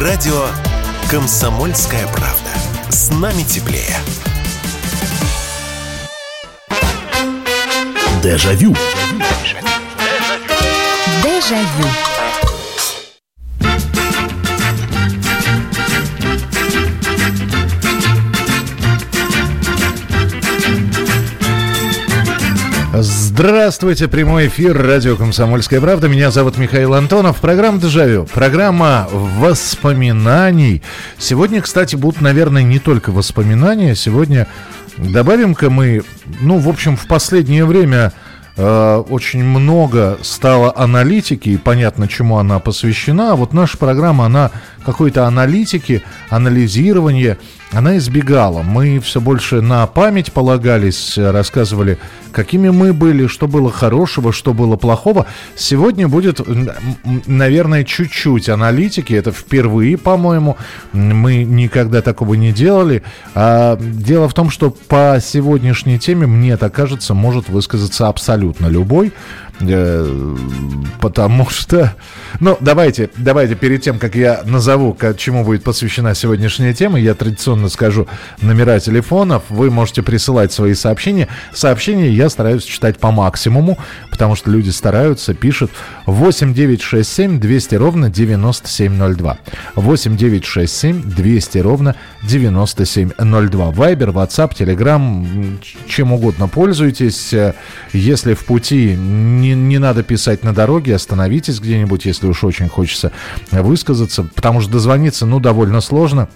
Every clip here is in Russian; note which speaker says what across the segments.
Speaker 1: Радио «Комсомольская правда». С нами теплее.
Speaker 2: Дежавю.
Speaker 3: Дежавю.
Speaker 2: Здравствуйте, прямой эфир радио «Комсомольская правда». Меня зовут Михаил Антонов. Программа «Дежавю». Программа воспоминаний. Сегодня, кстати, будут, наверное, не только воспоминания. Сегодня добавим-ка мы, ну, в общем, в последнее время очень много стало аналитики, и понятно, чему она посвящена. А вот наша программа, она какой-то аналитики, анализирования, она избегала. Мы все больше на память полагались, рассказывали, какими мы были, что было хорошего, что было плохого. Сегодня будет, наверное, чуть-чуть аналитики. Это впервые, по-моему. Мы никогда такого не делали. А дело в том, что по сегодняшней теме, мне так кажется, может высказаться абсолютно любой. Э, потому что... Ну, давайте, давайте перед тем, как я назову, к чему будет посвящена сегодняшняя тема, я традиционно скажу номера телефонов. Вы можете присылать свои сообщения. Сообщения я стараюсь читать по максимуму, потому что люди стараются, пишут 8 9 6 7 200 ровно 9702. 8 9 6 7 200 ровно 9702. Вайбер, WhatsApp, Telegram, чем угодно пользуйтесь. Если в пути не не, не надо писать на дороге, остановитесь где-нибудь, если уж очень хочется высказаться, потому что дозвониться, ну, довольно сложно.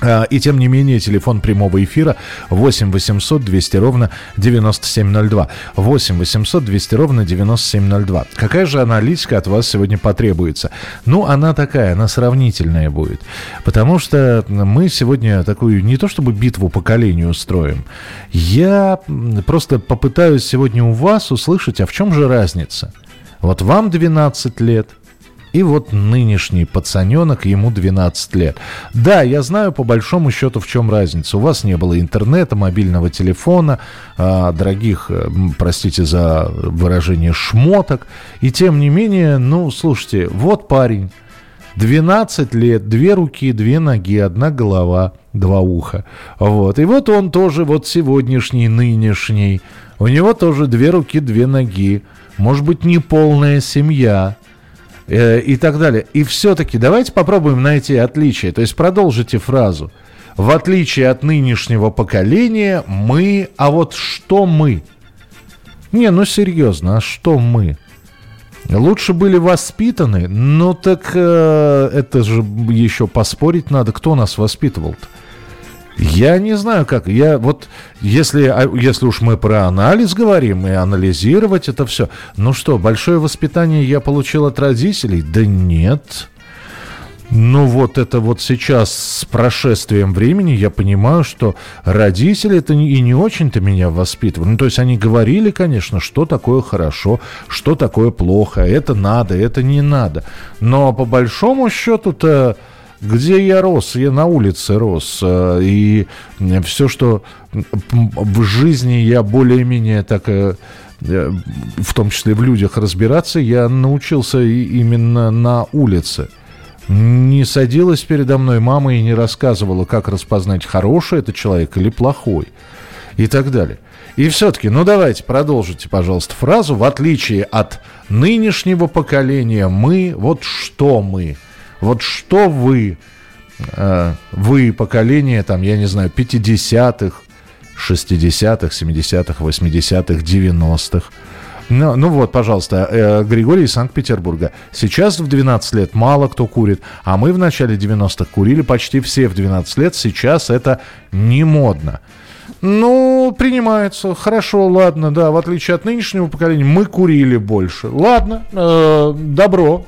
Speaker 2: А, и тем не менее, телефон прямого эфира 8 800 200 ровно 9702. 8 800 200 ровно 9702. Какая же аналитика от вас сегодня потребуется? Ну, она такая, она сравнительная будет. Потому что мы сегодня такую не то чтобы битву поколений устроим. Я просто попытаюсь сегодня у вас услышать, а в чем же разница? Вот вам 12 лет, и вот нынешний пацаненок, ему 12 лет. Да, я знаю по большому счету, в чем разница. У вас не было интернета, мобильного телефона, э, дорогих, э, простите за выражение, шмоток. И тем не менее, ну, слушайте, вот парень, 12 лет, две руки, две ноги, одна голова, два уха. Вот. И вот он тоже, вот сегодняшний, нынешний, у него тоже две руки, две ноги. Может быть, не полная семья, э, и так далее. И все-таки давайте попробуем найти отличие. То есть продолжите фразу. В отличие от нынешнего поколения, мы... А вот что мы? Не, ну серьезно, а что мы? Лучше были воспитаны, ну так э, это же еще поспорить надо, кто нас воспитывал-то. Я не знаю как. Я вот, если, а, если уж мы про анализ говорим и анализировать это все, ну что, большое воспитание я получил от родителей? Да нет. Ну вот это вот сейчас с прошествием времени я понимаю, что родители это и не очень-то меня воспитывали. Ну то есть они говорили, конечно, что такое хорошо, что такое плохо, это надо, это не надо. Но по большому счету-то где я рос? Я на улице рос. Э, и все, что в жизни я более-менее так э, э, в том числе в людях разбираться, я научился именно на улице. Не садилась передо мной мама и не рассказывала, как распознать, хороший это человек или плохой. И так далее. И все-таки, ну давайте, продолжите, пожалуйста, фразу. В отличие от нынешнего поколения, мы, вот что мы – вот что вы, э, вы поколение, там, я не знаю, 50-х, 60-х, 70-х, 80-х, 90-х, ну, ну вот, пожалуйста, э, Григорий из Санкт-Петербурга. Сейчас в 12 лет мало кто курит, а мы в начале 90-х курили почти все в 12 лет. Сейчас это не модно. Ну, принимается. Хорошо, ладно, да, в отличие от нынешнего поколения, мы курили больше. Ладно, э, добро.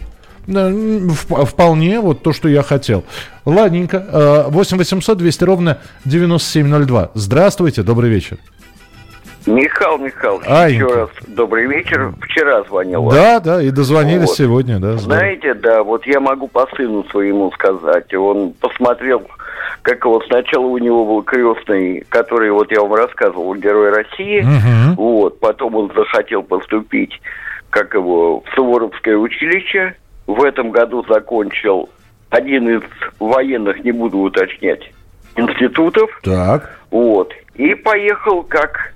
Speaker 2: Вполне вот то, что я хотел. Ладненько. 8 800 200 ровно 9702. Здравствуйте, добрый вечер.
Speaker 4: Михаил Михайлович,
Speaker 2: Аенька.
Speaker 4: еще раз добрый вечер. Вчера звонил.
Speaker 2: Да, да, и дозвонились вот. сегодня, да.
Speaker 4: Знаете, да, вот я могу по сыну своему сказать. Он посмотрел, как вот сначала у него был крестный, который вот я вам рассказывал, Герой России. Угу. Вот, потом он захотел поступить, как его, в Суворовское училище в этом году закончил один из военных, не буду уточнять, институтов.
Speaker 2: Так.
Speaker 4: Вот. И поехал как,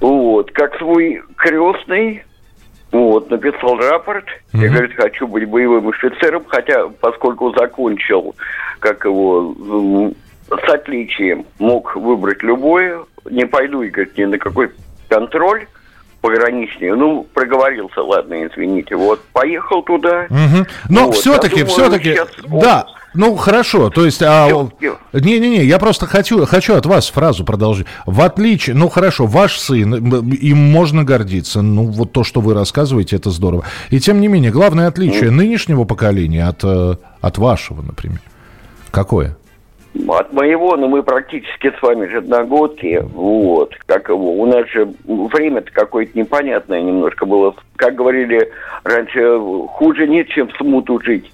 Speaker 4: вот, как свой крестный, вот, написал рапорт. Mm-hmm. Я, говорит, хочу быть боевым офицером, хотя, поскольку закончил, как его, с отличием, мог выбрать любое, не пойду, и, говорит, ни на какой контроль пограничный. Ну, проговорился, ладно, извините. Вот, поехал туда.
Speaker 2: Угу. Но вот. все-таки, все-таки, да, ну хорошо, то есть, а, не-не-не, я просто хочу, хочу от вас фразу продолжить. В отличие, ну хорошо, ваш сын, им можно гордиться, ну вот то, что вы рассказываете, это здорово. И тем не менее, главное отличие mm. нынешнего поколения от, э, от вашего, например, какое?
Speaker 4: От моего, ну мы практически с вами же одногодки, вот, как его, у нас же время-то какое-то непонятное немножко было, как говорили раньше, хуже нет, чем смуту жить.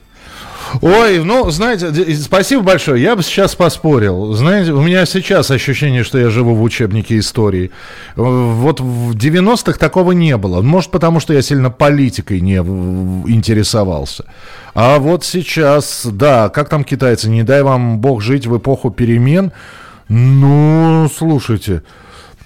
Speaker 2: Ой, ну, знаете, спасибо большое. Я бы сейчас поспорил. Знаете, у меня сейчас ощущение, что я живу в учебнике истории. Вот в 90-х такого не было. Может, потому что я сильно политикой не интересовался. А вот сейчас, да, как там китайцы, не дай вам бог жить в эпоху перемен. Ну, слушайте,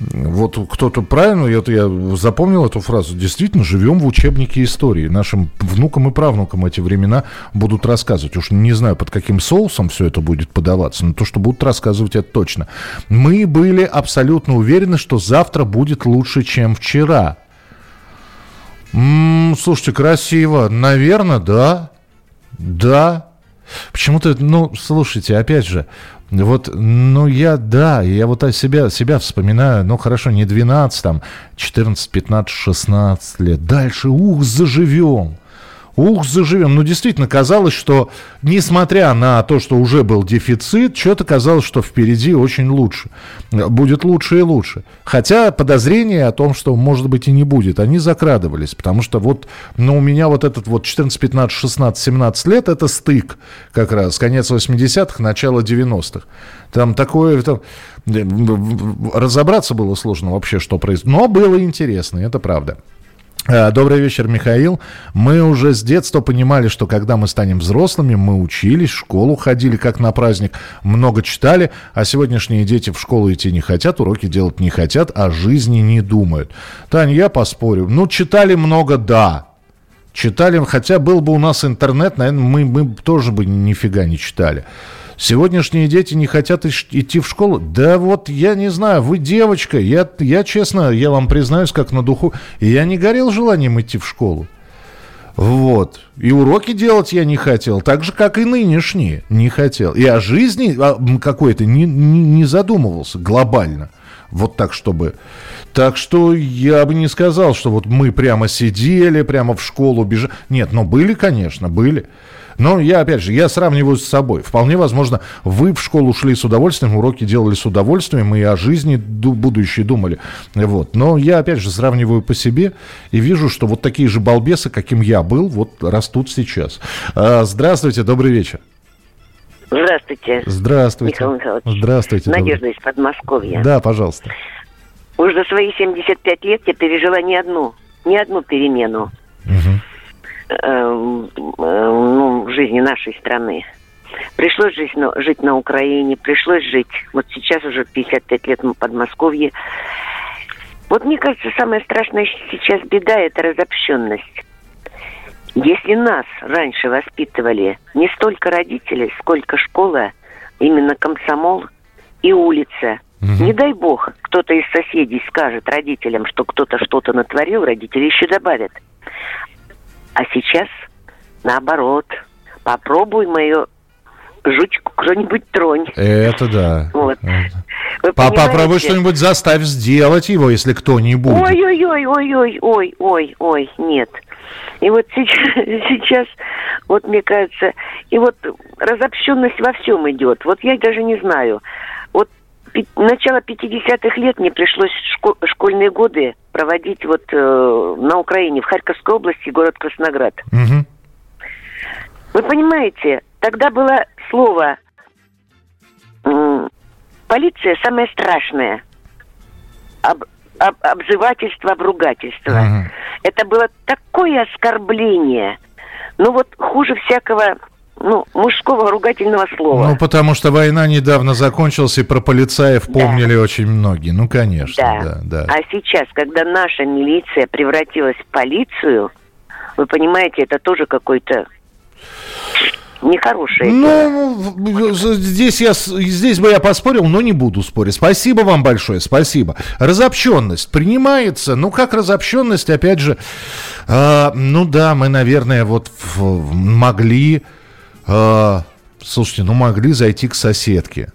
Speaker 2: вот кто-то правильно, я, я запомнил эту фразу, действительно, живем в учебнике истории. Нашим внукам и правнукам эти времена будут рассказывать. Уж не знаю, под каким соусом все это будет подаваться, но то, что будут рассказывать, это точно. Мы были абсолютно уверены, что завтра будет лучше, чем вчера. М-м, слушайте, красиво. Наверное, да. Да. Почему-то, ну, слушайте, опять же, вот, ну, я, да, я вот себя, себя вспоминаю, ну, хорошо, не 12, там, 14, 15, 16 лет. Дальше, ух, заживем. Ух, заживем. Ну, действительно, казалось, что, несмотря на то, что уже был дефицит, что-то казалось, что впереди очень лучше. Будет лучше и лучше. Хотя подозрения о том, что, может быть, и не будет, они закрадывались. Потому что вот, ну, у меня вот этот вот 14, 15, 16, 17 лет, это стык как раз. Конец 80-х, начало 90-х. Там такое... Там, разобраться было сложно вообще, что происходит. Но было интересно, это правда. Э, добрый вечер, Михаил. Мы уже с детства понимали, что когда мы станем взрослыми, мы учились, в школу ходили как на праздник, много читали, а сегодняшние дети в школу идти не хотят, уроки делать не хотят, о жизни не думают. Таня, я поспорю. Ну, читали много, да. Читали, хотя был бы у нас интернет, наверное, мы, мы тоже бы нифига не читали. Сегодняшние дети не хотят идти в школу. Да вот, я не знаю, вы девочка. Я, я честно, я вам признаюсь, как на духу, я не горел желанием идти в школу. Вот. И уроки делать я не хотел, так же, как и нынешние не хотел. И о жизни а, какой-то не, не, не задумывался глобально. Вот так, чтобы... Так что я бы не сказал, что вот мы прямо сидели, прямо в школу бежали. Нет, но были, конечно, были. Но я, опять же, я сравниваю с собой. Вполне возможно, вы в школу шли с удовольствием, уроки делали с удовольствием, и о жизни будущей думали. Вот. Но я, опять же, сравниваю по себе и вижу, что вот такие же балбесы, каким я был, вот растут сейчас. А, здравствуйте, добрый вечер.
Speaker 3: Здравствуйте.
Speaker 2: Здравствуйте.
Speaker 3: Михаил Михайлович.
Speaker 2: Здравствуйте.
Speaker 3: Надежда добрый. из Подмосковья.
Speaker 2: Да, пожалуйста.
Speaker 3: Уже за свои 75 лет я пережила не одну, не одну перемену. Угу. Эм, э, ну, в жизни нашей страны. Пришлось жить на, жить на Украине, пришлось жить, вот сейчас уже 55 лет в Подмосковье. Вот мне кажется, самая страшная сейчас беда – это разобщенность. Если нас раньше воспитывали не столько родители, сколько школа, именно комсомол и улица. Угу. Не дай бог, кто-то из соседей скажет родителям, что кто-то что-то натворил, родители еще добавят. А сейчас наоборот. Попробуй мою жучку кто-нибудь тронь.
Speaker 2: Это да. Вот. Попробуй что-нибудь заставь сделать его, если кто-нибудь.
Speaker 3: Ой-ой-ой-ой-ой-ой-ой, нет. И вот сейчас, сейчас, вот мне кажется, и вот разобщенность во всем идет. Вот я даже не знаю. Вот начало 50-х лет мне пришлось шко- школьные годы проводить вот э, на Украине, в Харьковской области, город Красноград. Угу. Вы понимаете, тогда было слово э, полиция самое страшное. Об, об, обзывательство, обругательство. Угу. Это было такое оскорбление. Ну вот хуже всякого ну, мужского ругательного слова.
Speaker 2: Ну, потому что война недавно закончилась, и про полицаев помнили да. очень многие. Ну, конечно, да. да, да.
Speaker 3: А сейчас, когда наша милиция превратилась в полицию, вы понимаете, это тоже какой-то нехорошее.
Speaker 2: Ну, здесь, я, здесь бы я поспорил, но не буду спорить. Спасибо вам большое, спасибо. Разобщенность принимается. Ну, как разобщенность, опять же, э, ну да, мы, наверное, вот могли, э, слушайте, ну могли зайти к соседке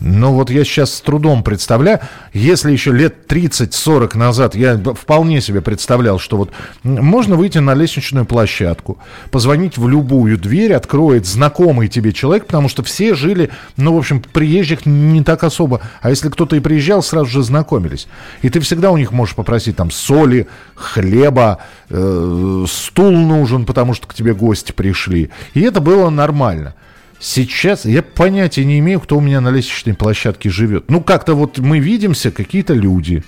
Speaker 2: ну вот я сейчас с трудом представляю, если еще лет 30-40 назад я вполне себе представлял, что вот можно выйти на лестничную площадку, позвонить в любую дверь, откроет знакомый тебе человек, потому что все жили, ну, в общем, приезжих не так особо. А если кто-то и приезжал, сразу же знакомились. И ты всегда у них можешь попросить там соли, хлеба, э, стул нужен, потому что к тебе гости пришли. И это было нормально. Сейчас я понятия не имею, кто у меня на лестничной площадке живет. Ну, как-то вот мы видимся, какие-то люди.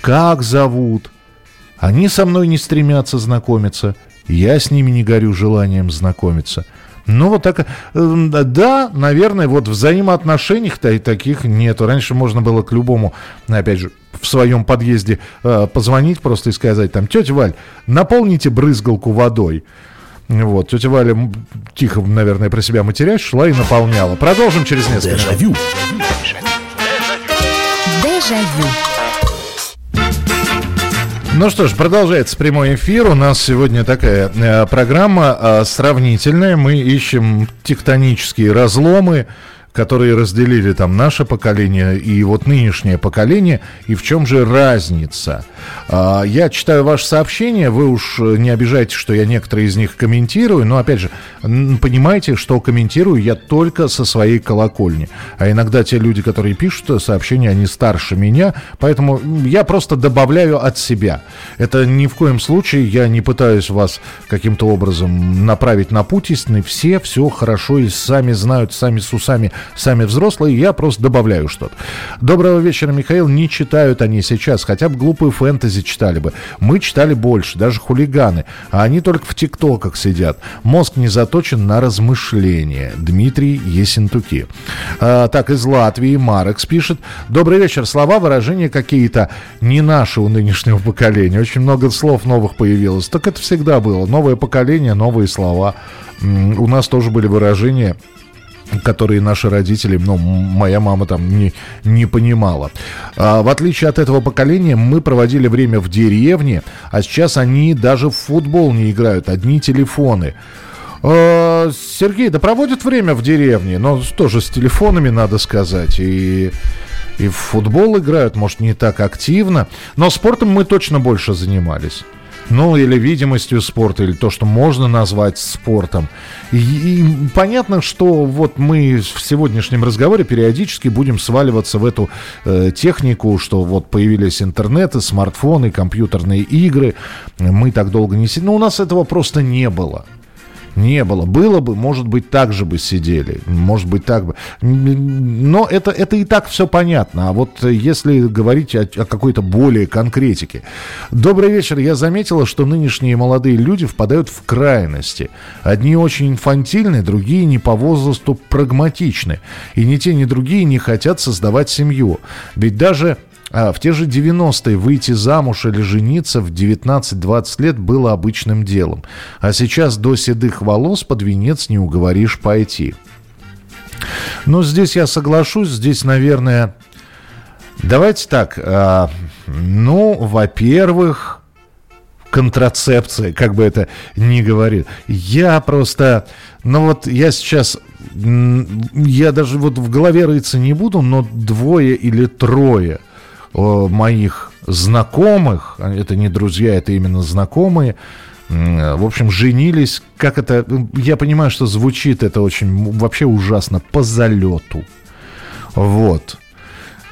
Speaker 2: Как зовут? Они со мной не стремятся знакомиться. Я с ними не горю желанием знакомиться. Ну, вот так. Э, да, наверное, вот взаимоотношений таких нету. Раньше можно было к любому, опять же, в своем подъезде э, позвонить просто и сказать там, тетя Валь, наполните брызгалку водой. Вот, тетя Валя тихо, наверное, про себя матерясь, шла и наполняла. Продолжим через несколько
Speaker 1: Дежавю.
Speaker 2: Дежавю. Ну что ж, продолжается прямой эфир. У нас сегодня такая э, программа э, сравнительная. Мы ищем тектонические разломы которые разделили там наше поколение и вот нынешнее поколение, и в чем же разница. А, я читаю ваши сообщения, вы уж не обижайте, что я некоторые из них комментирую, но опять же, понимаете, что комментирую я только со своей колокольни. А иногда те люди, которые пишут сообщения, они старше меня, поэтому я просто добавляю от себя. Это ни в коем случае я не пытаюсь вас каким-то образом направить на путь истинный. Все все хорошо и сами знают, сами с усами сами взрослые, я просто добавляю что-то. Доброго вечера, Михаил. Не читают они сейчас, хотя бы глупую фэнтези читали бы. Мы читали больше, даже хулиганы. А они только в тиктоках сидят. Мозг не заточен на размышления. Дмитрий Есентуки. А, так, из Латвии Марекс пишет. Добрый вечер. Слова, выражения какие-то не наши у нынешнего поколения. Очень много слов новых появилось. Так это всегда было. Новое поколение, новые слова. У нас тоже были выражения которые наши родители, ну, моя мама там не, не понимала. А, в отличие от этого поколения, мы проводили время в деревне, а сейчас они даже в футбол не играют, одни телефоны. А, Сергей, да проводят время в деревне, но тоже с телефонами, надо сказать, и... И в футбол играют, может, не так активно. Но спортом мы точно больше занимались ну или видимостью спорта, или то, что можно назвать спортом. И, и понятно, что вот мы в сегодняшнем разговоре периодически будем сваливаться в эту э, технику, что вот появились интернеты, смартфоны, компьютерные игры. Мы так долго не сидим. Но у нас этого просто не было. Не было. Было бы, может быть, так же бы сидели. Может быть, так бы. Но это, это и так все понятно. А вот если говорить о, о какой-то более конкретике. Добрый вечер. Я заметила, что нынешние молодые люди впадают в крайности. Одни очень инфантильны, другие не по возрасту прагматичны. И ни те, ни другие не хотят создавать семью. Ведь даже в те же 90-е выйти замуж или жениться в 19-20 лет было обычным делом. А сейчас до седых волос под венец не уговоришь пойти. Ну, здесь я соглашусь, здесь, наверное... Давайте так. А, ну, во-первых, контрацепция, как бы это ни говорит. Я просто... Ну вот я сейчас... Я даже вот в голове рыться не буду, но двое или трое – моих знакомых, а это не друзья, это именно знакомые, в общем, женились, как это, я понимаю, что звучит это очень вообще ужасно, по залету. Вот.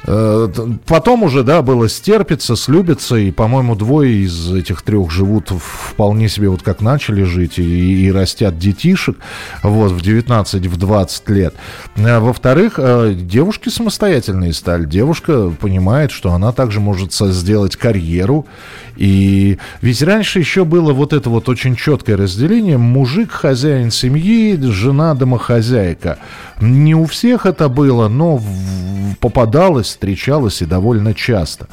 Speaker 2: Э, потом уже, да, было стерпится, слюбится, и, по-моему, двое из этих трех живут вполне себе вот как начали жить, и, и растят детишек, вот, в 19-20 лет. А, во-вторых, э, девушки самостоятельные стали. Девушка понимает, что она также может сделать карьеру, и ведь раньше еще было вот это вот очень четкое разделение. Мужик хозяин семьи, жена домохозяйка. Не у всех это было, но попадалось, встречалось и довольно часто.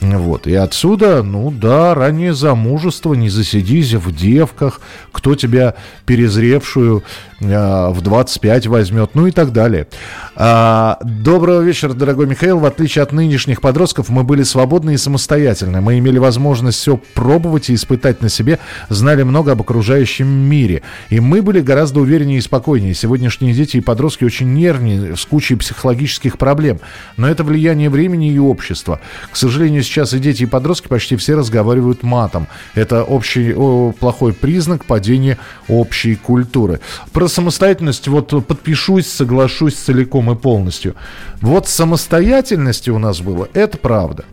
Speaker 2: Вот. И отсюда, ну да, раннее замужество, не засидись в девках, кто тебя перезревшую в 25 возьмет, ну и так далее. А, доброго вечера, дорогой Михаил. В отличие от нынешних подростков, мы были свободны и самостоятельны. Мы имели возможность все пробовать и испытать на себе, знали много об окружающем мире. И мы были гораздо увереннее и спокойнее. Сегодняшние дети и подростки очень нервные, с кучей психологических проблем. Но это влияние времени и общества. К сожалению, сейчас и дети, и подростки почти все разговаривают матом. Это общий о, плохой признак падения общей культуры. Про самостоятельность вот подпишусь, соглашусь целиком и полностью. Вот самостоятельности у нас было, это правда.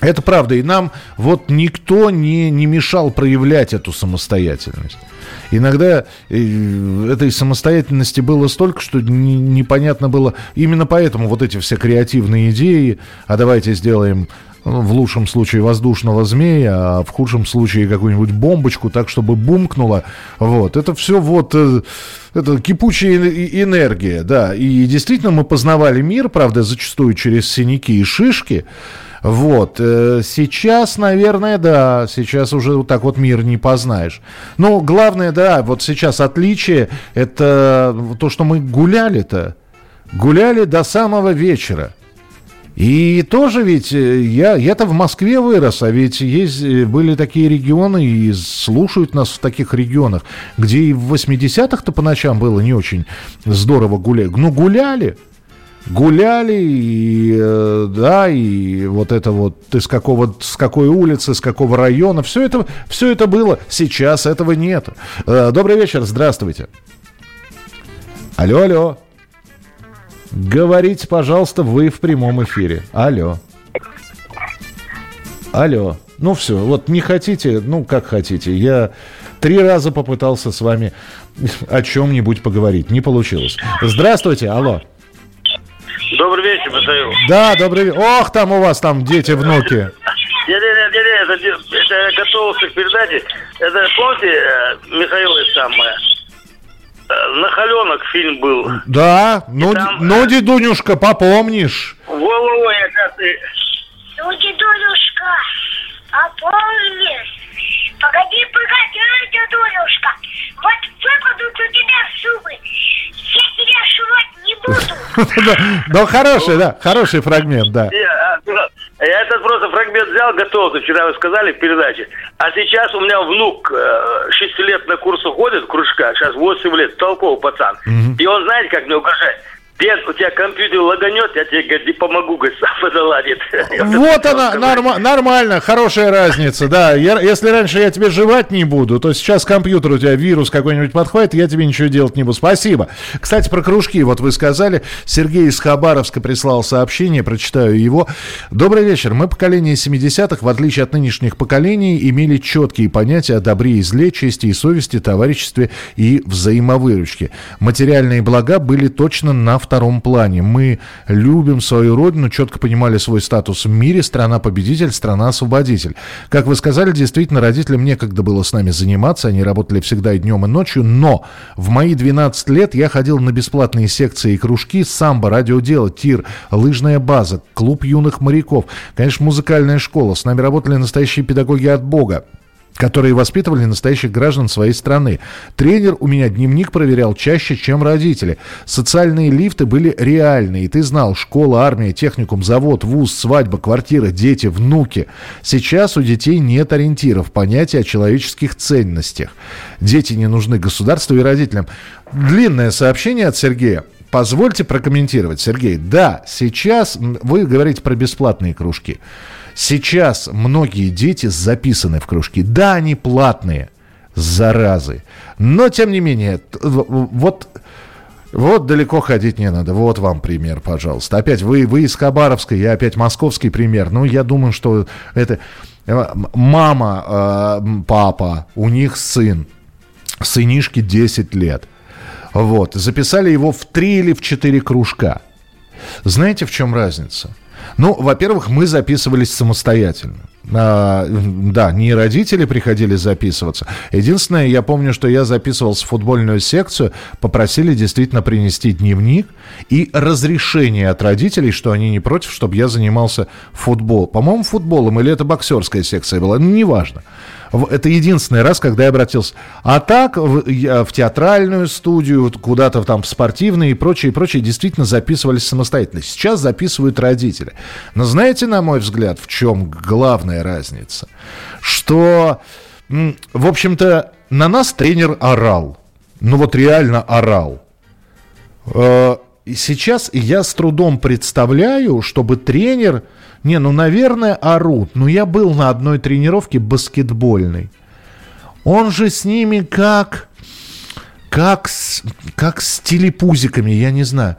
Speaker 2: Это правда. И нам вот никто не, не мешал проявлять эту самостоятельность. Иногда э, этой самостоятельности было столько, что не, непонятно было. Именно поэтому вот эти все креативные идеи, а давайте сделаем в лучшем случае воздушного змея, а в худшем случае какую-нибудь бомбочку, так чтобы бумкнуло. Вот. Это все вот э, это кипучая энергия, да. И действительно мы познавали мир, правда, зачастую через синяки и шишки. Вот. Э, сейчас, наверное, да, сейчас уже вот так вот мир не познаешь. Но главное, да, вот сейчас отличие, это то, что мы гуляли-то. Гуляли до самого вечера. И тоже ведь э, я, я-то в Москве вырос, а ведь есть, э, были такие регионы, и слушают нас в таких регионах, где и в 80-х-то по ночам было не очень здорово гулять. Ну, гуляли, гуляли, и, э, да, и вот это вот, с, какого, с какой улицы, с какого района, все это, все это было. Сейчас этого нет. Добрый вечер, здравствуйте. Алло, алло. Говорите, пожалуйста, вы в прямом эфире. Алло. Алло. Ну все, вот не хотите, ну как хотите. Я три раза попытался с вами о чем-нибудь поговорить. Не получилось. Здравствуйте, алло.
Speaker 5: Добрый вечер, Михаил.
Speaker 2: Да, добрый вечер. Ох, там у вас там дети, внуки.
Speaker 5: Нет, нет, нет, нет, это, это я готовился к передаче. Это, помните, э, Михаил, это самое, Э, на холенок фильм был.
Speaker 2: Да, ну, там, ну, дедунюшка, попомнишь.
Speaker 5: Во-во-во, я как ты...
Speaker 6: Ну, дедунюшка, попомнишь. Погоди, погоди, дедунюшка. Вот выпадут у тебя зубы. Я тебя шивать не буду.
Speaker 2: Ну, хороший, да, хороший фрагмент, да.
Speaker 5: Я этот просто фрагмент взял, готовился, вчера вы сказали в передаче. А сейчас у меня внук э, 6 лет на курсы ходит, кружка, сейчас 8 лет, толковый пацан. Угу. И он знает, как мне угрожает. Дед, у тебя компьютер лаганет, я тебе, говорит, помогу, говорит, сам заладит.
Speaker 2: Вот она, норм, нормально, хорошая разница, да. Я, если раньше я тебе жевать не буду, то сейчас компьютер у тебя вирус какой-нибудь подхватит, я тебе ничего делать не буду. Спасибо. Кстати, про кружки, вот вы сказали, Сергей из Хабаровска прислал сообщение, прочитаю его. Добрый вечер. Мы, поколение 70-х, в отличие от нынешних поколений, имели четкие понятия о добре и зле, чести и совести, товариществе и взаимовыручке. Материальные блага были точно на втором плане. Мы любим свою родину, четко понимали свой статус в мире, страна-победитель, страна-освободитель. Как вы сказали, действительно, родителям некогда было с нами заниматься, они работали всегда и днем, и ночью, но в мои 12 лет я ходил на бесплатные секции и кружки, самбо, радиодело, тир, лыжная база, клуб юных моряков, конечно, музыкальная школа. С нами работали настоящие педагоги от Бога которые воспитывали настоящих граждан своей страны. Тренер у меня дневник проверял чаще, чем родители. Социальные лифты были реальные. Ты знал, школа, армия, техникум, завод, вуз, свадьба, квартира, дети, внуки. Сейчас у детей нет ориентиров, понятия о человеческих ценностях. Дети не нужны государству и родителям. Длинное сообщение от Сергея. Позвольте прокомментировать, Сергей. Да, сейчас вы говорите про бесплатные кружки. Сейчас многие дети записаны в кружки. Да, они платные, заразы. Но, тем не менее, вот Вот далеко ходить не надо. Вот вам пример, пожалуйста. Опять вы, вы из Хабаровска, я опять московский пример. Ну, я думаю, что это... Э, мама, э, папа, у них сын. Сынишке 10 лет. Вот. Записали его в три или в четыре кружка. Знаете, в чем разница? Ну, во-первых, мы записывались самостоятельно. А, да, не родители приходили записываться. Единственное, я помню, что я записывался в футбольную секцию, попросили действительно принести дневник и разрешение от родителей, что они не против, чтобы я занимался футболом. По-моему, футболом или это боксерская секция была, ну, неважно. Это единственный раз, когда я обратился. А так, в, я в театральную студию, куда-то там в спортивные и прочее, и прочее, действительно записывались самостоятельно. Сейчас записывают родители. Но знаете, на мой взгляд, в чем главная разница? Что, в общем-то, на нас тренер орал. Ну вот реально орал. И сейчас я с трудом представляю, чтобы тренер не, ну, наверное, орут. Но я был на одной тренировке баскетбольной. Он же с ними как... Как с, как с телепузиками, я не знаю.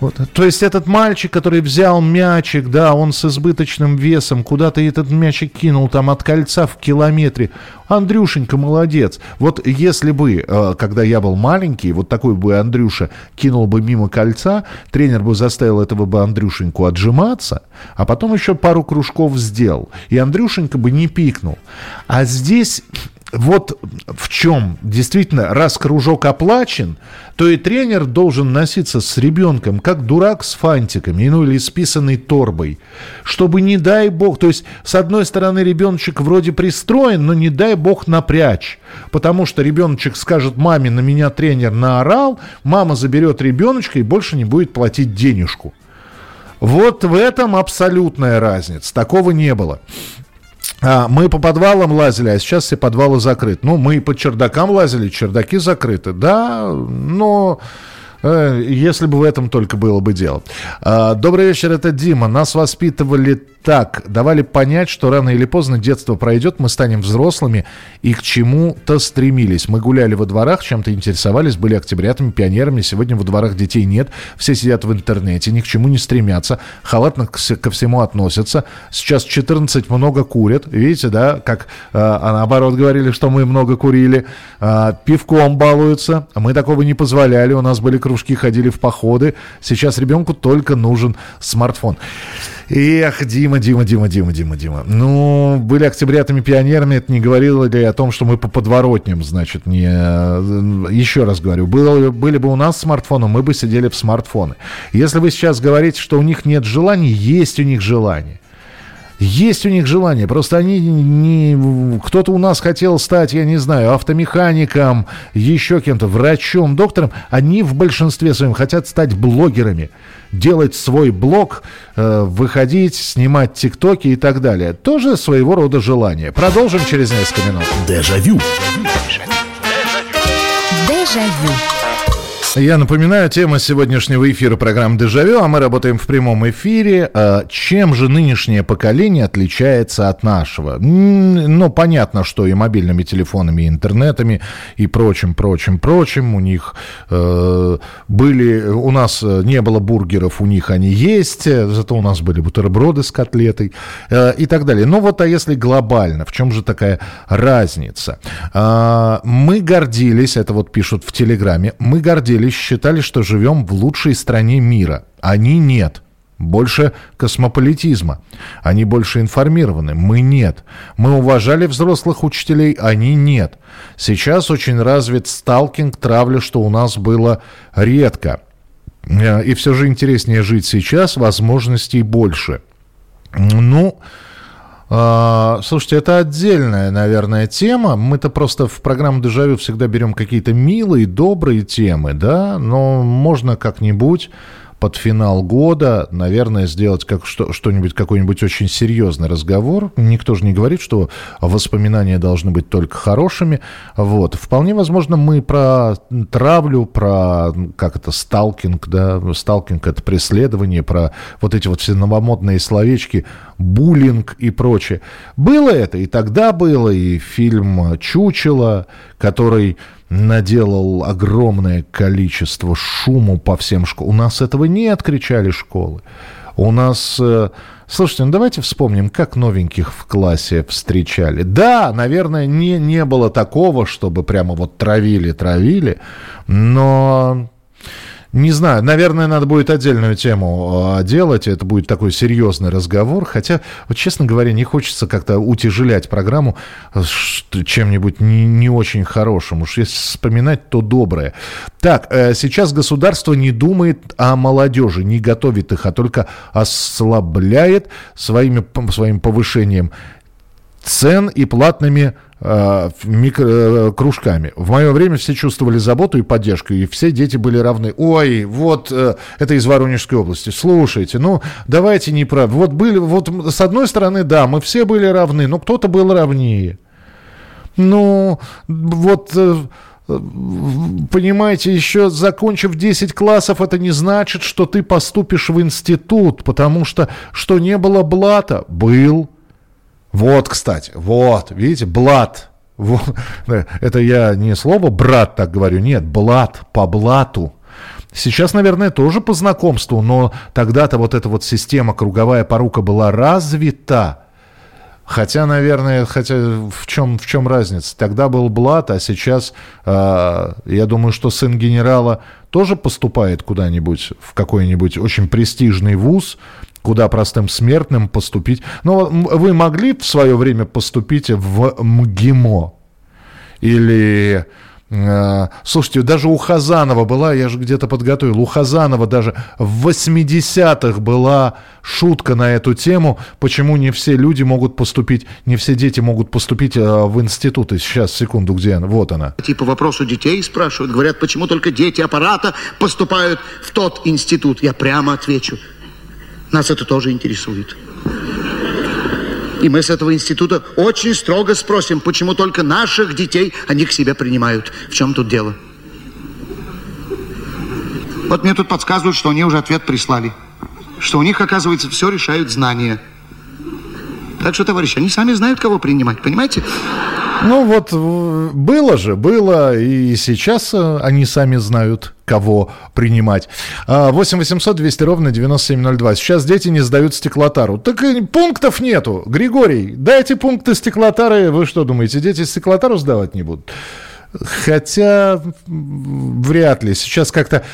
Speaker 2: Вот. То есть этот мальчик, который взял мячик, да, он с избыточным весом, куда-то этот мячик кинул там от кольца в километре. Андрюшенька молодец. Вот если бы, э, когда я был маленький, вот такой бы Андрюша кинул бы мимо кольца, тренер бы заставил этого бы Андрюшеньку отжиматься, а потом еще пару кружков сделал. И Андрюшенька бы не пикнул. А здесь вот в чем действительно, раз кружок оплачен, то и тренер должен носиться с ребенком, как дурак с фантиками, ну или с писаной торбой, чтобы не дай бог, то есть с одной стороны ребеночек вроде пристроен, но не дай бог напрячь, потому что ребеночек скажет маме, на меня тренер наорал, мама заберет ребеночка и больше не будет платить денежку. Вот в этом абсолютная разница. Такого не было. А, мы по подвалам лазили, а сейчас все подвалы закрыты. Ну, мы по чердакам лазили, чердаки закрыты. Да, но... Э, если бы в этом только было бы дело. А, добрый вечер, это Дима. Нас воспитывали так, давали понять, что рано или поздно детство пройдет, мы станем взрослыми и к чему-то стремились. Мы гуляли во дворах, чем-то интересовались, были октябрятами, пионерами. Сегодня во дворах детей нет, все сидят в интернете, ни к чему не стремятся, халатно ко всему относятся. Сейчас 14 много курят, видите, да, как а наоборот говорили, что мы много курили, а, пивком балуются, мы такого не позволяли, у нас были кружки, ходили в походы. Сейчас ребенку только нужен смартфон. Эх, Дима, Дима, Дима, Дима, Дима, Дима. Ну, были октябрятами пионерами, это не говорило ли о том, что мы по подворотням, значит, не... Еще раз говорю, было, были бы у нас смартфоны, мы бы сидели в смартфоны. Если вы сейчас говорите, что у них нет желаний, есть у них желание. Есть у них желание, просто они не... Кто-то у нас хотел стать, я не знаю, автомехаником, еще кем-то, врачом, доктором. Они в большинстве своем хотят стать блогерами, делать свой блог, э, выходить, снимать тиктоки и так далее. Тоже своего рода желание. Продолжим через несколько минут.
Speaker 1: Дежавю.
Speaker 2: Дежавю. Я напоминаю, тема сегодняшнего эфира программы «Дежавю», а мы работаем в прямом эфире. А, чем же нынешнее поколение отличается от нашего? Ну, понятно, что и мобильными телефонами, и интернетами, и прочим, прочим, прочим. У них э, были... У нас не было бургеров, у них они есть, зато у нас были бутерброды с котлетой э, и так далее. Но вот, а если глобально, в чем же такая разница? Э, мы гордились, это вот пишут в Телеграме, мы гордились жители считали, что живем в лучшей стране мира. Они нет. Больше космополитизма. Они больше информированы. Мы нет. Мы уважали взрослых учителей. Они нет. Сейчас очень развит сталкинг, травля, что у нас было редко. Э, и все же интереснее жить сейчас, возможностей больше. Ну, а, слушайте, это отдельная, наверное, тема. Мы-то просто в программу «Дежавю» всегда берем какие-то милые, добрые темы, да, но можно как-нибудь под финал года, наверное, сделать как что, что-нибудь, какой-нибудь очень серьезный разговор. Никто же не говорит, что воспоминания должны быть только хорошими. Вот. Вполне возможно, мы про травлю, про, как это, сталкинг, да, сталкинг – это преследование, про вот эти вот все новомодные словечки, буллинг и прочее. Было это, и тогда было, и фильм «Чучело», который наделал огромное количество шуму по всем школам. У нас этого нет, кричали школы. У нас... Э, слушайте, ну давайте вспомним, как новеньких в классе встречали. Да, наверное, не, не было такого, чтобы прямо вот травили-травили, но не знаю, наверное, надо будет отдельную тему а, делать, это будет такой серьезный разговор, хотя, вот, честно говоря, не хочется как-то утяжелять программу чем-нибудь не, не очень хорошим, уж если вспоминать, то доброе. Так, э, сейчас государство не думает о молодежи, не готовит их, а только ослабляет своими, своим повышением цен и платными э, микро, э, кружками. В мое время все чувствовали заботу и поддержку, и все дети были равны. Ой, вот э, это из Воронежской области. Слушайте, ну давайте не прав. Вот были, вот с одной стороны, да, мы все были равны, но кто-то был равнее. Ну, вот э, понимаете, еще закончив 10 классов, это не значит, что ты поступишь в институт, потому что что не было блата, был. Вот, кстати, вот, видите, блат. Вот, это я не слово брат так говорю, нет, блат, по блату. Сейчас, наверное, тоже по знакомству, но тогда-то вот эта вот система круговая порука была развита. Хотя, наверное, хотя в чем, в чем разница? Тогда был блат, а сейчас, э, я думаю, что сын генерала тоже поступает куда-нибудь в какой-нибудь очень престижный вуз, куда простым смертным поступить. Но вы могли в свое время поступить в МГИМО? Или э, Слушайте, даже у Хазанова была, я же где-то подготовил, у Хазанова даже в 80-х была шутка на эту тему, почему не все люди могут поступить, не все дети могут поступить э, в институты. Сейчас, секунду, где она? Вот она.
Speaker 7: Типа вопросу детей спрашивают, говорят, почему только дети аппарата поступают в тот институт. Я прямо отвечу, нас это тоже интересует. И мы с этого института очень строго спросим, почему только наших детей они к себе принимают. В чем тут дело? Вот мне тут подсказывают, что они уже ответ прислали. Что у них, оказывается, все решают знания. Так что, товарищи, они сами знают, кого принимать, понимаете?
Speaker 2: Ну вот было же, было, и сейчас э, они сами знают, кого принимать. 8 800 200 ровно 9702. Сейчас дети не сдают стеклотару. Так и пунктов нету. Григорий, дайте пункты стеклотары. Вы что думаете, дети стеклотару сдавать не будут? Хотя вряд ли. Сейчас как-то...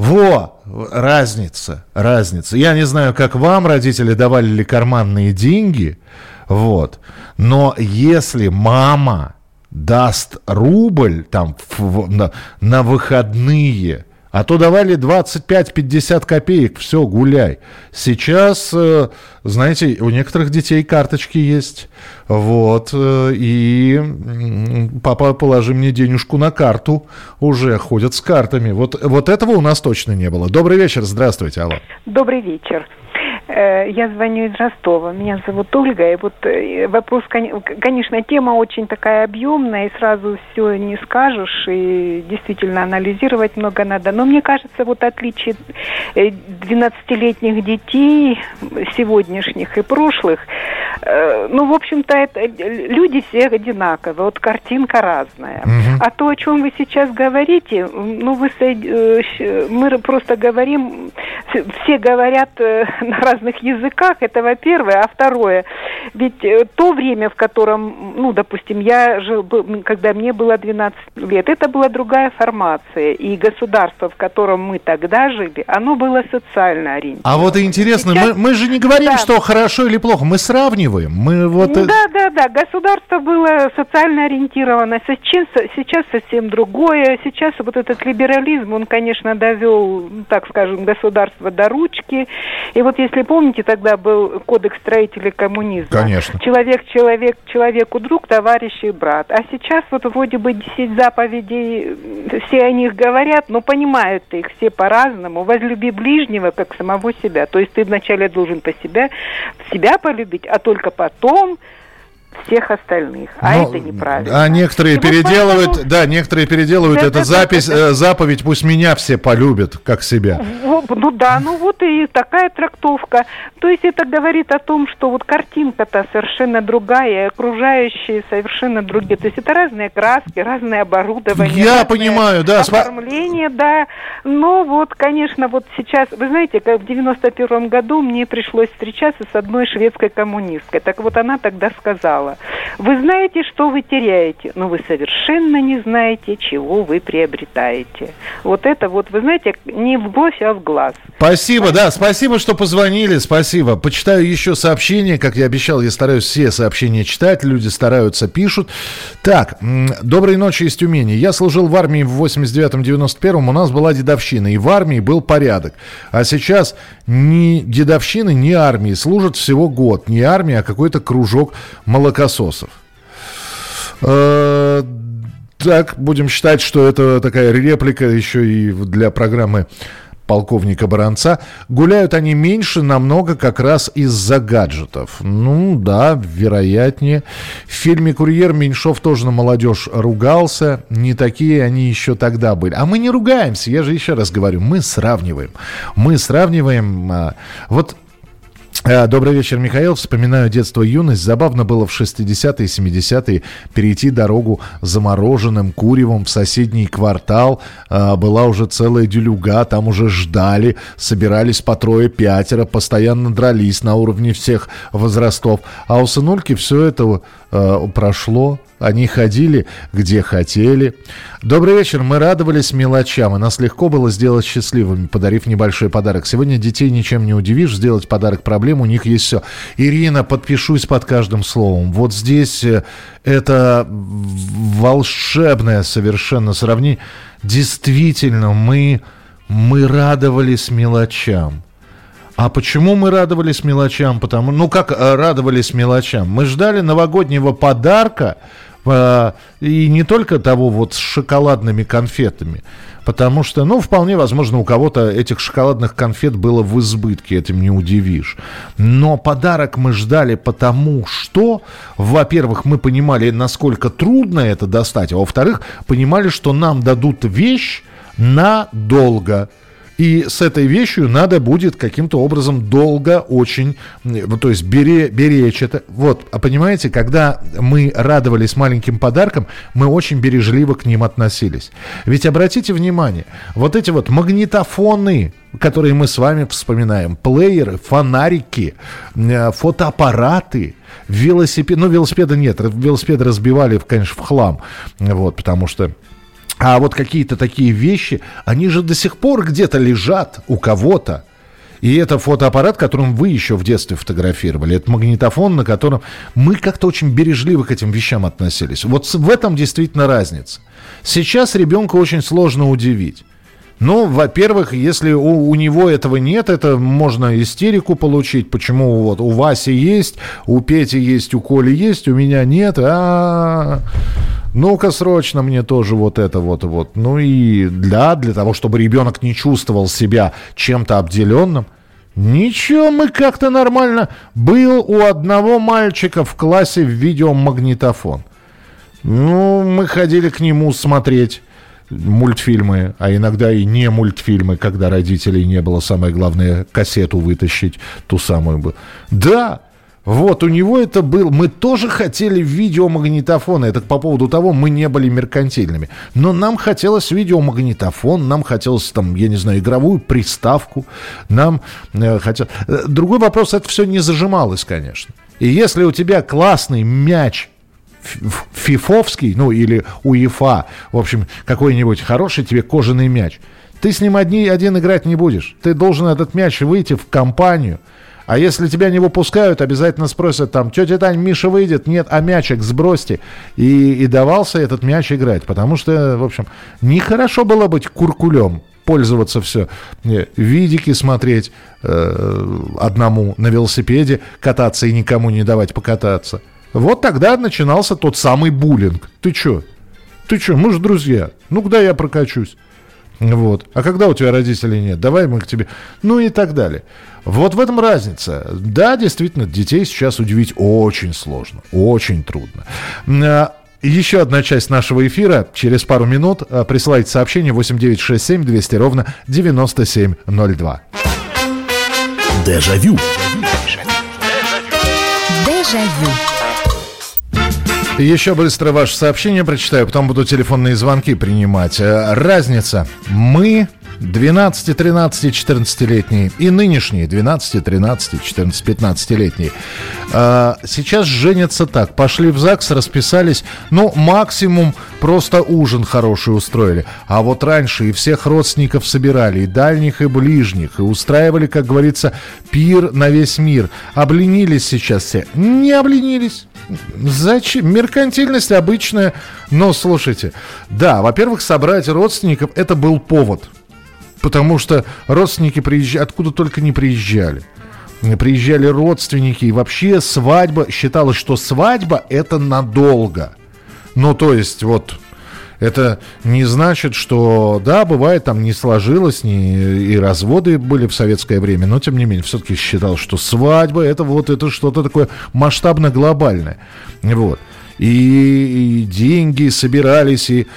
Speaker 2: Во, разница, разница. Я не знаю, как вам родители давали ли карманные деньги, вот. Но если мама даст рубль там в, на, на выходные, а то давали 25-50 копеек, все, гуляй. Сейчас, э, знаете, у некоторых детей карточки есть. Вот. Э, и папа, положи мне денежку на карту. Уже ходят с картами. Вот, вот этого у нас точно не было. Добрый вечер, здравствуйте, алло.
Speaker 8: Добрый вечер. Э, я звоню из Ростова. Меня зовут Ольга. И вот э, вопрос, конечно, тема очень такая объемная, и сразу все не скажешь, и действительно анализировать много надо. Но мне кажется, вот отличие 12-летних э, детей сегодняшних и прошлых, ну, в общем-то, это люди все одинаковые. Вот картинка разная. Угу. А то, о чем вы сейчас говорите, ну, вы, мы просто говорим, все говорят на разных языках, это во-первых. А второе, ведь э, то время, в котором, ну, допустим, я жил, когда мне было 12 лет, это была другая формация. И государство, в котором мы тогда жили, оно было социально ориентировано.
Speaker 2: А вот интересно, Сейчас... мы, мы же не говорим, да. что хорошо или плохо, мы сравниваем. Мы вот...
Speaker 8: Да, да, да, государство было социально ориентировано. Сейчас, сейчас совсем другое. Сейчас вот этот либерализм, он, конечно, довел, так скажем, государство до ручки. И вот если помните, тогда был кодекс строителей коммунизма.
Speaker 2: Конечно.
Speaker 8: Человек, человек, человеку друг, товарищ и брат. А сейчас вот вроде бы 10 заповедей, все о них говорят, но понимают их все по-разному. Возлюби ближнего, как самого себя. То есть ты вначале должен по себя, себя полюбить, а только потом всех остальных. А
Speaker 2: Ну,
Speaker 8: это неправильно.
Speaker 2: А некоторые
Speaker 8: И
Speaker 2: переделывают,
Speaker 8: поэтому-
Speaker 2: да, некоторые переделывают это
Speaker 8: да,
Speaker 2: запись,
Speaker 8: да, да.
Speaker 2: э, заповедь, пусть меня все полюбят, как себя.
Speaker 8: Во- Ну да, ну вот и такая трактовка. То есть это говорит о том, что вот картинка-то совершенно другая, окружающие совершенно другие. То есть это разные краски, разное оборудование.
Speaker 2: Я понимаю, да, спа-
Speaker 8: Оформление, да. Но вот, конечно, вот сейчас, вы знаете, как в 91 году мне пришлось встречаться с одной шведской коммунисткой. Так вот она тогда сказала, вы знаете, что вы теряете, но вы совершенно не знаете, чего вы приобретаете. Вот это вот, вы знаете, не в бровь, а в глаз.
Speaker 2: Спасибо, да, спасибо, что позвонили, спасибо. Почитаю еще сообщения, как я обещал, я стараюсь все сообщения читать, люди стараются, пишут. Так, доброй ночи из Тюмени. Я служил в армии в 89-91, у нас была дедовщина, и в армии был порядок. А сейчас ни дедовщины, ни армии служат всего год. Не армия, а какой-то кружок молокососов. Э, Так, будем считать, что это такая реплика еще и для программы полковника Баранца. Гуляют они меньше намного как раз из-за гаджетов. Ну да, вероятнее. В фильме «Курьер» Меньшов тоже на молодежь ругался. Не такие они еще тогда были. А мы не ругаемся, я же еще раз говорю, мы сравниваем. Мы сравниваем... а, Вот Добрый вечер, Михаил. Вспоминаю детство и юность. Забавно было в 60-е и 70-е перейти дорогу замороженным куревом в соседний квартал. Э, Была уже целая делюга, там уже ждали, собирались по трое-пятеро, постоянно дрались на уровне всех возрастов. А у сынульки все это э, прошло. Они ходили, где хотели. Добрый вечер. Мы радовались мелочам, и нас легко было сделать счастливыми, подарив небольшой подарок. Сегодня детей ничем не удивишь, сделать подарок проблем, у них есть все. Ирина, подпишусь под каждым словом. Вот здесь э, это волшебное совершенно сравнение. Действительно, мы, мы радовались мелочам. А почему мы радовались мелочам? Потому, ну как э, радовались мелочам? Мы ждали новогоднего подарка, э, и не только того вот с шоколадными конфетами. Потому что, ну, вполне возможно, у кого-то этих шоколадных конфет было в избытке, этим не удивишь. Но подарок мы ждали потому, что, во-первых, мы понимали, насколько трудно это достать, а во-вторых, понимали, что нам дадут вещь надолго. И с этой вещью надо будет каким-то образом долго очень, ну, то есть бере, беречь это. Вот, а понимаете, когда мы радовались маленьким подаркам, мы очень бережливо к ним относились. Ведь обратите внимание, вот эти вот магнитофоны, которые мы с вами вспоминаем, плееры, фонарики, э, фотоаппараты, велосипед, ну велосипеда нет, велосипеды разбивали, конечно, в хлам, вот, потому что а вот какие-то такие вещи, они же до сих пор где-то лежат у кого-то. И это фотоаппарат, которым вы еще в детстве фотографировали. Это магнитофон, на котором мы как-то очень бережливо к этим вещам относились. Вот в этом действительно разница. Сейчас ребенка очень сложно удивить. Ну, во-первых, если у, у него этого нет, это можно истерику получить. Почему вот у Васи есть, у Пети есть, у Коли есть, у меня нет. А, ну-ка срочно мне тоже вот это вот вот. Ну и для для того, чтобы ребенок не чувствовал себя чем-то обделенным. Ничего, мы как-то нормально. Был у одного мальчика в классе видеомагнитофон. Ну, мы ходили к нему смотреть мультфильмы, а иногда и не мультфильмы, когда родителей не было. Самое главное, кассету вытащить, ту самую бы. Да, вот, у него это был. Мы тоже хотели видеомагнитофон. Это по поводу того, мы не были меркантильными. Но нам хотелось видеомагнитофон, нам хотелось, там, я не знаю, игровую приставку. Нам э, хотелось... Э, Другой вопрос, это все не зажималось, конечно. И если у тебя классный мяч фифовский, ну или УЕФА, в общем, какой-нибудь хороший тебе кожаный мяч, ты с ним одни, один играть не будешь. Ты должен этот мяч выйти в компанию. А если тебя не выпускают, обязательно спросят там, тетя Тань, Миша выйдет, нет, а мячик сбросьте. И, и давался этот мяч играть, потому что, в общем, нехорошо было быть куркулем, пользоваться все, не, видики смотреть э, одному на велосипеде, кататься и никому не давать покататься. Вот тогда начинался тот самый буллинг. Ты чё? Ты чё? Мы же друзья. Ну, куда я прокачусь? Вот. А когда у тебя родителей нет, давай мы к тебе. Ну и так далее. Вот в этом разница. Да, действительно, детей сейчас удивить очень сложно, очень трудно. А, еще одна часть нашего эфира. Через пару минут а, присылайте сообщение 8967 200 ровно 9702.
Speaker 1: Дежавю.
Speaker 2: Дежавю. Еще быстро ваше сообщение прочитаю, потом буду телефонные звонки принимать. Э, разница. Мы 12, 13, 14-летние и нынешние 12, 13, 14, 15-летние. Сейчас женятся так. Пошли в ЗАГС, расписались. Ну, максимум просто ужин хороший устроили. А вот раньше и всех родственников собирали, и дальних, и ближних, и устраивали, как говорится, пир на весь мир. Обленились сейчас все? Не обленились. Зачем? Меркантильность обычная. Но слушайте, да, во-первых, собрать родственников это был повод. Потому что родственники приезжали, откуда только не приезжали. Приезжали родственники, и вообще свадьба, считалось, что свадьба это надолго. Ну, то есть, вот, это не значит, что, да, бывает, там не сложилось, не, и разводы были в советское время, но, тем не менее, все-таки считал, что свадьба это вот это что-то такое масштабно-глобальное. Вот. И, и деньги собирались, и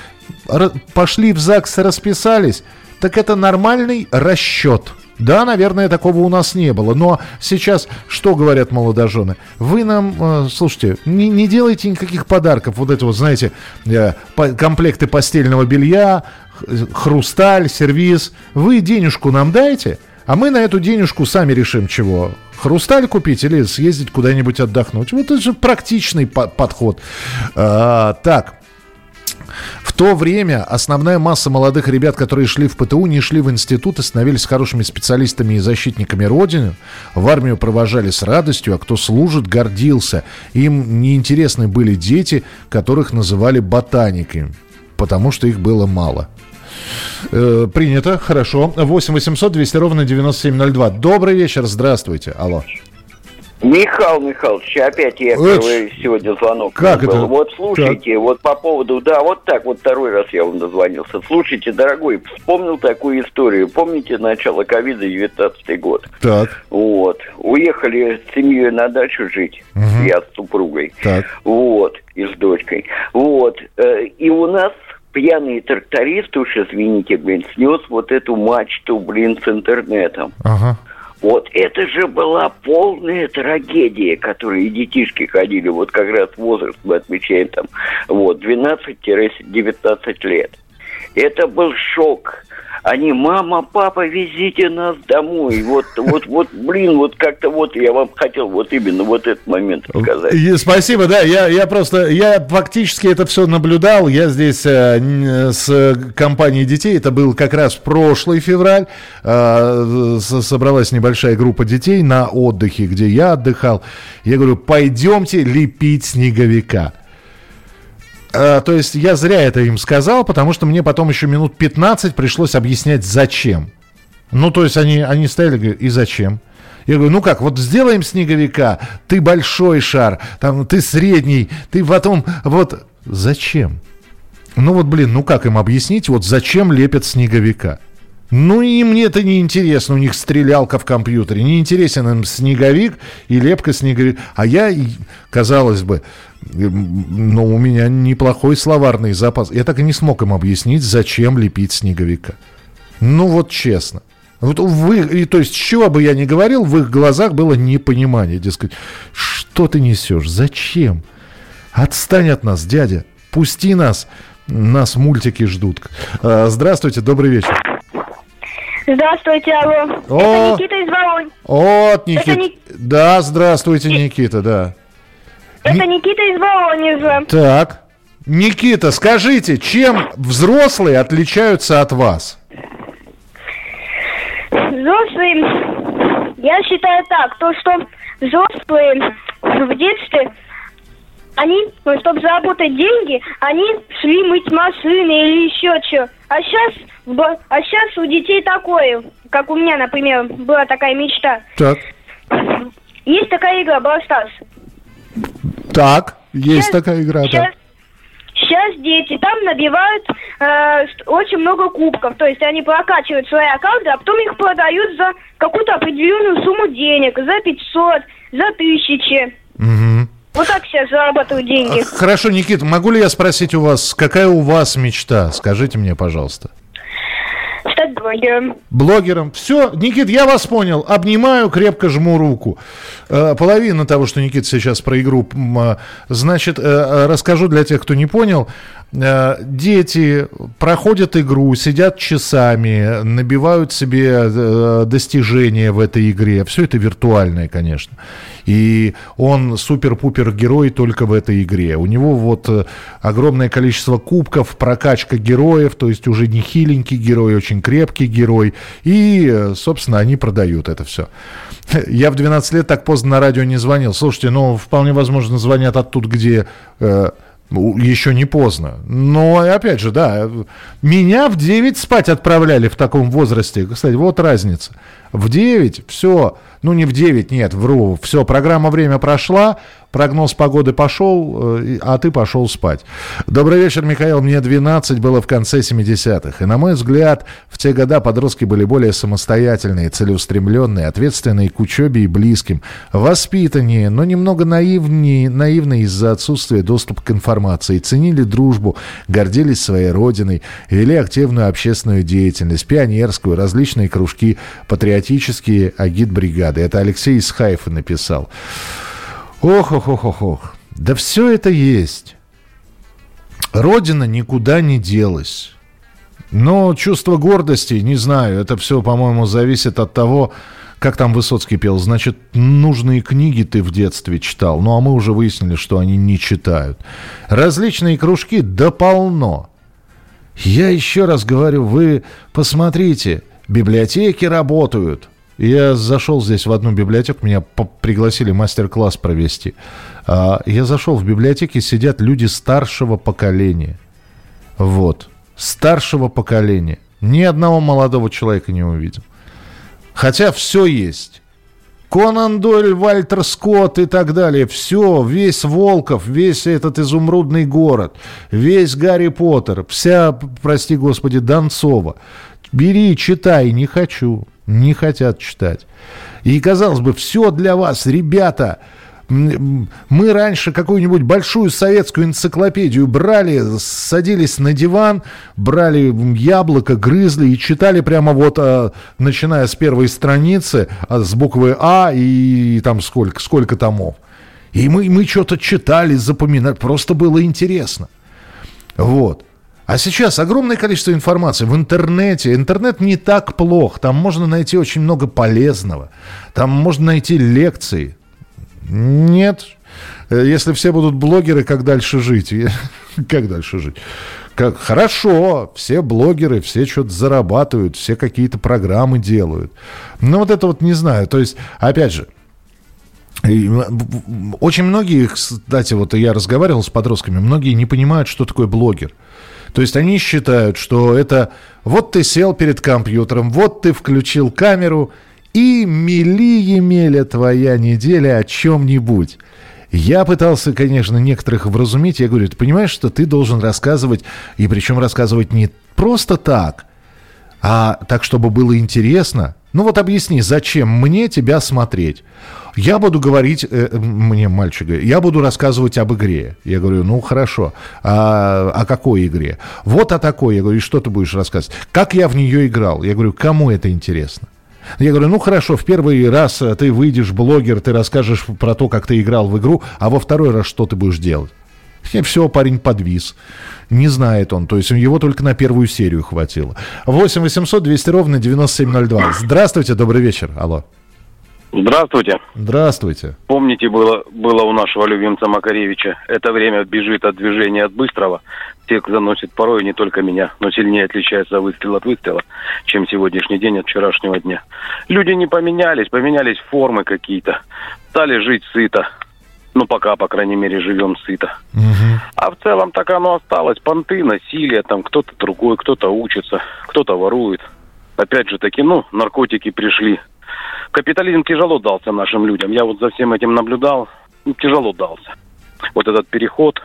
Speaker 2: пошли в ЗАГС, расписались – так это нормальный расчет. Да, наверное, такого у нас не было. Но сейчас что говорят молодожены? Вы нам, э, слушайте, не, не делайте никаких подарков. Вот это вот, знаете, э, по, комплекты постельного белья, хрусталь, сервиз. Вы денежку нам дайте, а мы на эту денежку сами решим, чего. Хрусталь купить или съездить куда-нибудь отдохнуть. Вот это же практичный по- подход. А, так, то время основная масса молодых ребят, которые шли в ПТУ, не шли в институт и становились хорошими специалистами и защитниками Родины. В армию провожали с радостью, а кто служит, гордился. Им неинтересны были дети, которых называли ботаниками, потому что их было мало. Э, принято, хорошо. 8 800 200 ровно 9702. Добрый вечер, здравствуйте. Алло.
Speaker 9: Михаил Михайлович, опять я первый сегодня звонок.
Speaker 2: Как был. это?
Speaker 9: Вот слушайте, так. вот по поводу, да, вот так вот второй раз я вам дозвонился. Слушайте, дорогой, вспомнил такую историю. Помните начало ковида, 19 год?
Speaker 2: Так.
Speaker 9: Вот. Уехали с семьей на дачу жить, угу. я с супругой.
Speaker 2: Так.
Speaker 9: Вот, и с дочкой. Вот. Э, и у нас пьяный тракторист, уж извините, блин, снес вот эту мачту, блин, с интернетом.
Speaker 2: Ага.
Speaker 9: Вот это же была полная трагедия, которые детишки ходили, вот как раз возраст мы отмечаем там, вот, 12-19 лет. Это был шок. Они, мама, папа, везите нас домой. Вот, вот, вот, блин, вот как-то вот я вам хотел вот именно вот этот момент сказать.
Speaker 2: Спасибо, да, я, я просто, я фактически это все наблюдал. Я здесь э, с компанией детей, это был как раз прошлый февраль, э, собралась небольшая группа детей на отдыхе, где я отдыхал. Я говорю, пойдемте лепить снеговика. Э, то есть я зря это им сказал, потому что мне потом еще минут 15 пришлось объяснять, зачем. Ну, то есть они, они стояли, говорят, и зачем? Я говорю, ну как, вот сделаем снеговика, ты большой шар, там, ты средний, ты потом, вот, зачем? Ну вот, блин, ну как им объяснить, вот зачем лепят снеговика? Ну и мне это не интересно, у них стрелялка в компьютере, не интересен им снеговик и лепка снеговик. А я, казалось бы, но у меня неплохой словарный запас. Я так и не смог им объяснить, зачем лепить снеговика. Ну вот честно. Вот вы, и, то есть, чего бы я ни говорил, в их глазах было непонимание. Дескать, что ты несешь? Зачем? Отстань от нас, дядя. Пусти нас. Нас мультики ждут. А, здравствуйте, добрый вечер.
Speaker 6: Здравствуйте, алло. О, Это Никита из Волонь.
Speaker 2: Вот, Никита. Ник... Да, здравствуйте, Никита, да.
Speaker 6: Это Никита из Воронежа.
Speaker 2: Так. Никита, скажите, чем взрослые отличаются от вас?
Speaker 6: Взрослые, я считаю так, то, что взрослые в детстве, они, чтобы заработать деньги, они шли мыть машины или еще что. А сейчас, а сейчас у детей такое, как у меня, например, была такая мечта.
Speaker 2: Так.
Speaker 6: Есть такая игра Brawl Stars.
Speaker 2: Так, есть сейчас, такая игра,
Speaker 6: сейчас,
Speaker 2: да.
Speaker 6: сейчас дети там набивают э, очень много кубков. То есть они прокачивают свои аккаунты, а потом их продают за какую-то определенную сумму денег. За 500, за тысячи.
Speaker 2: Мгм.
Speaker 6: Вот так сейчас зарабатывают деньги.
Speaker 2: Хорошо, Никита, могу ли я спросить у вас, какая у вас мечта? Скажите мне, пожалуйста.
Speaker 6: Стать блогером.
Speaker 2: Блогером. Все, Никит, я вас понял. Обнимаю, крепко жму руку. Э, половина того, что Никит сейчас про игру. э, Значит, э, э, расскажу для тех, кто не понял. Дети проходят игру, сидят часами, набивают себе достижения в этой игре. Все это виртуальное, конечно. И он супер-пупер герой только в этой игре. У него вот огромное количество кубков, прокачка героев, то есть уже не хиленький герой, очень крепкий герой. И, собственно, они продают это все. Я в 12 лет так поздно на радио не звонил. Слушайте, ну, вполне возможно, звонят оттуда, где э, еще не поздно. Но, опять же, да, меня в 9 спать отправляли в таком возрасте. Кстати, вот разница. В 9 все, ну не в 9, нет, вру, все, программа «Время» прошла, прогноз погоды пошел, э, а ты пошел спать. Добрый вечер, Михаил. Мне 12 было в конце 70-х. И, на мой взгляд, в те года подростки были более самостоятельные, целеустремленные, ответственные к учебе и близким, воспитаннее, но немного наивнее, наивные из-за отсутствия доступа к информации, ценили дружбу, гордились своей родиной, вели активную общественную деятельность, пионерскую, различные кружки, патриотические агит-бригады. Это Алексей из Хайфа написал. Ох, ох, ох, ох, ох. Да все это есть. Родина никуда не делась. Но чувство гордости, не знаю, это все, по-моему, зависит от того, как там Высоцкий пел. Значит, нужные книги ты в детстве читал. Ну, а мы уже выяснили, что они не читают. Различные кружки, да полно. Я еще раз говорю, вы посмотрите, библиотеки работают. Я зашел здесь в одну библиотеку, меня пригласили мастер-класс провести. А, Я зашел в библиотеке, сидят люди старшего поколения. Вот. Старшего поколения. Ни одного молодого человека не увидел. Хотя все есть. Конан Дойль, Вальтер Скотт и так далее. Все, весь Волков, весь этот изумрудный город, весь Гарри Поттер, вся, прости господи, Донцова. Бери, читай, не хочу. Не хотят читать. И, казалось бы, все для вас, ребята. Мы раньше какую-нибудь большую советскую энциклопедию брали, садились на диван, брали яблоко, грызли и читали прямо вот, а, начиная с первой страницы, а, с буквы А и, там сколько, сколько томов. И мы, мы что-то читали, запоминали, просто было интересно. Вот. А сейчас огромное количество информации в интернете. Интернет не так плох. Там можно найти очень много полезного. Там можно найти лекции. Нет. Э, Если все будут блогеры, как дальше жить? Как дальше жить? Как, хорошо, все блогеры, все что-то зарабатывают, все какие-то программы делают. Но вот это вот не знаю. То есть, опять же, Очень многие, кстати, вот я разговаривал с подростками, многие не понимают, что такое блогер. То есть они считают, что это вот ты сел перед компьютером, вот ты включил камеру, и мели-емеля твоя неделя о чем-нибудь. Я пытался, конечно, некоторых вразумить. Я говорю, ты понимаешь, что ты должен рассказывать, и причем рассказывать не просто так, а так, чтобы было интересно. Ну вот объясни, зачем мне тебя смотреть? Я буду говорить, э, мне мальчик говорит, я буду рассказывать об игре. Я говорю, ну хорошо, а, о какой игре? Вот о такой. Я говорю, что ты будешь рассказывать? Как я в нее играл? Я говорю, кому это интересно? Я говорю, ну хорошо, в первый раз э, ты выйдешь блогер, ты расскажешь про то, как ты играл в игру, а во второй раз что ты будешь делать? И все, парень подвис. Не знает он. То есть его только на первую серию хватило. 8 800 200 ровно 9702. Здравствуйте, добрый вечер. Алло.
Speaker 10: Здравствуйте.
Speaker 2: Здравствуйте.
Speaker 10: Помните, было, было у нашего любимца Макаревича, это время бежит от движения от быстрого. Тех заносит порой не только меня, но сильнее отличается выстрел от выстрела, чем сегодняшний день от вчерашнего дня. Люди не поменялись, поменялись формы какие-то. Стали жить сыто. Ну, пока, по крайней мере, живем сыто. А в целом так оно осталось. Понты, насилие, там кто-то другой, кто-то учится, кто-то ворует. Опять же таки, ну, наркотики пришли. Капитализм тяжело дался нашим людям. Я вот за всем этим наблюдал. Ну, тяжело дался. Вот этот переход.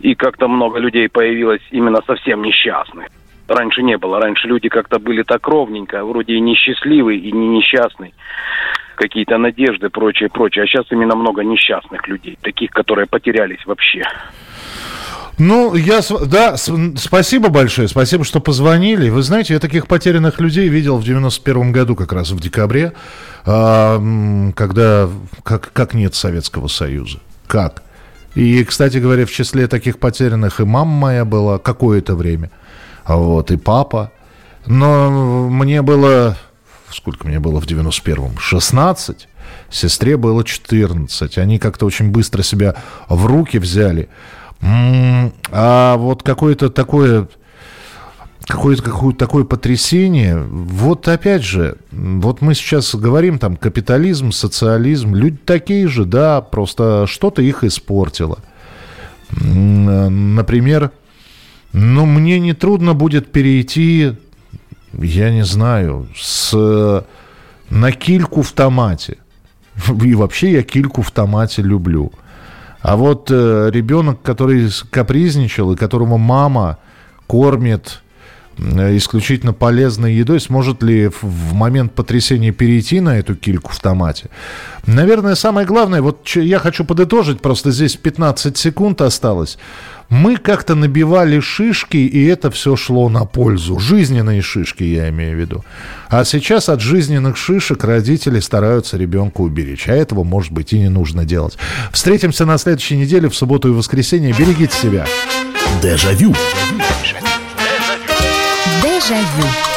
Speaker 10: И как-то много людей появилось именно совсем несчастных. Раньше не было. Раньше люди как-то были так ровненько, вроде и несчастливый, и не несчастный какие-то надежды, прочее, прочее. А сейчас именно много несчастных людей, таких, которые потерялись вообще.
Speaker 2: Ну, я, да, спасибо большое, спасибо, что позвонили. Вы знаете, я таких потерянных людей видел в 91 году, как раз в декабре, а, когда, как, как нет Советского Союза. Как? И, кстати говоря, в числе таких потерянных и мама моя была какое-то время, вот, и папа. Но мне было, сколько мне было в 91-м? 16. Сестре было 14. Они как-то очень быстро себя в руки взяли. А вот какое-то такое какое-то какое такое потрясение. Вот опять же, вот мы сейчас говорим там капитализм, социализм, люди такие же, да, просто что-то их испортило. Например, ну, мне не трудно будет перейти, я не знаю, с на кильку в томате. И вообще я кильку в томате люблю. А вот э, ребенок, который капризничал и которому мама кормит исключительно полезной едой, сможет ли в, момент потрясения перейти на эту кильку в томате? Наверное, самое главное, вот я хочу подытожить, просто здесь 15 секунд осталось мы как-то набивали шишки, и это все шло на пользу. Жизненные шишки, я имею в виду. А сейчас от жизненных шишек родители стараются ребенка уберечь. А этого, может быть, и не нужно делать. Встретимся на следующей неделе в субботу и воскресенье. Берегите себя.
Speaker 1: Дежавю.
Speaker 11: Дежавю. Jaillot.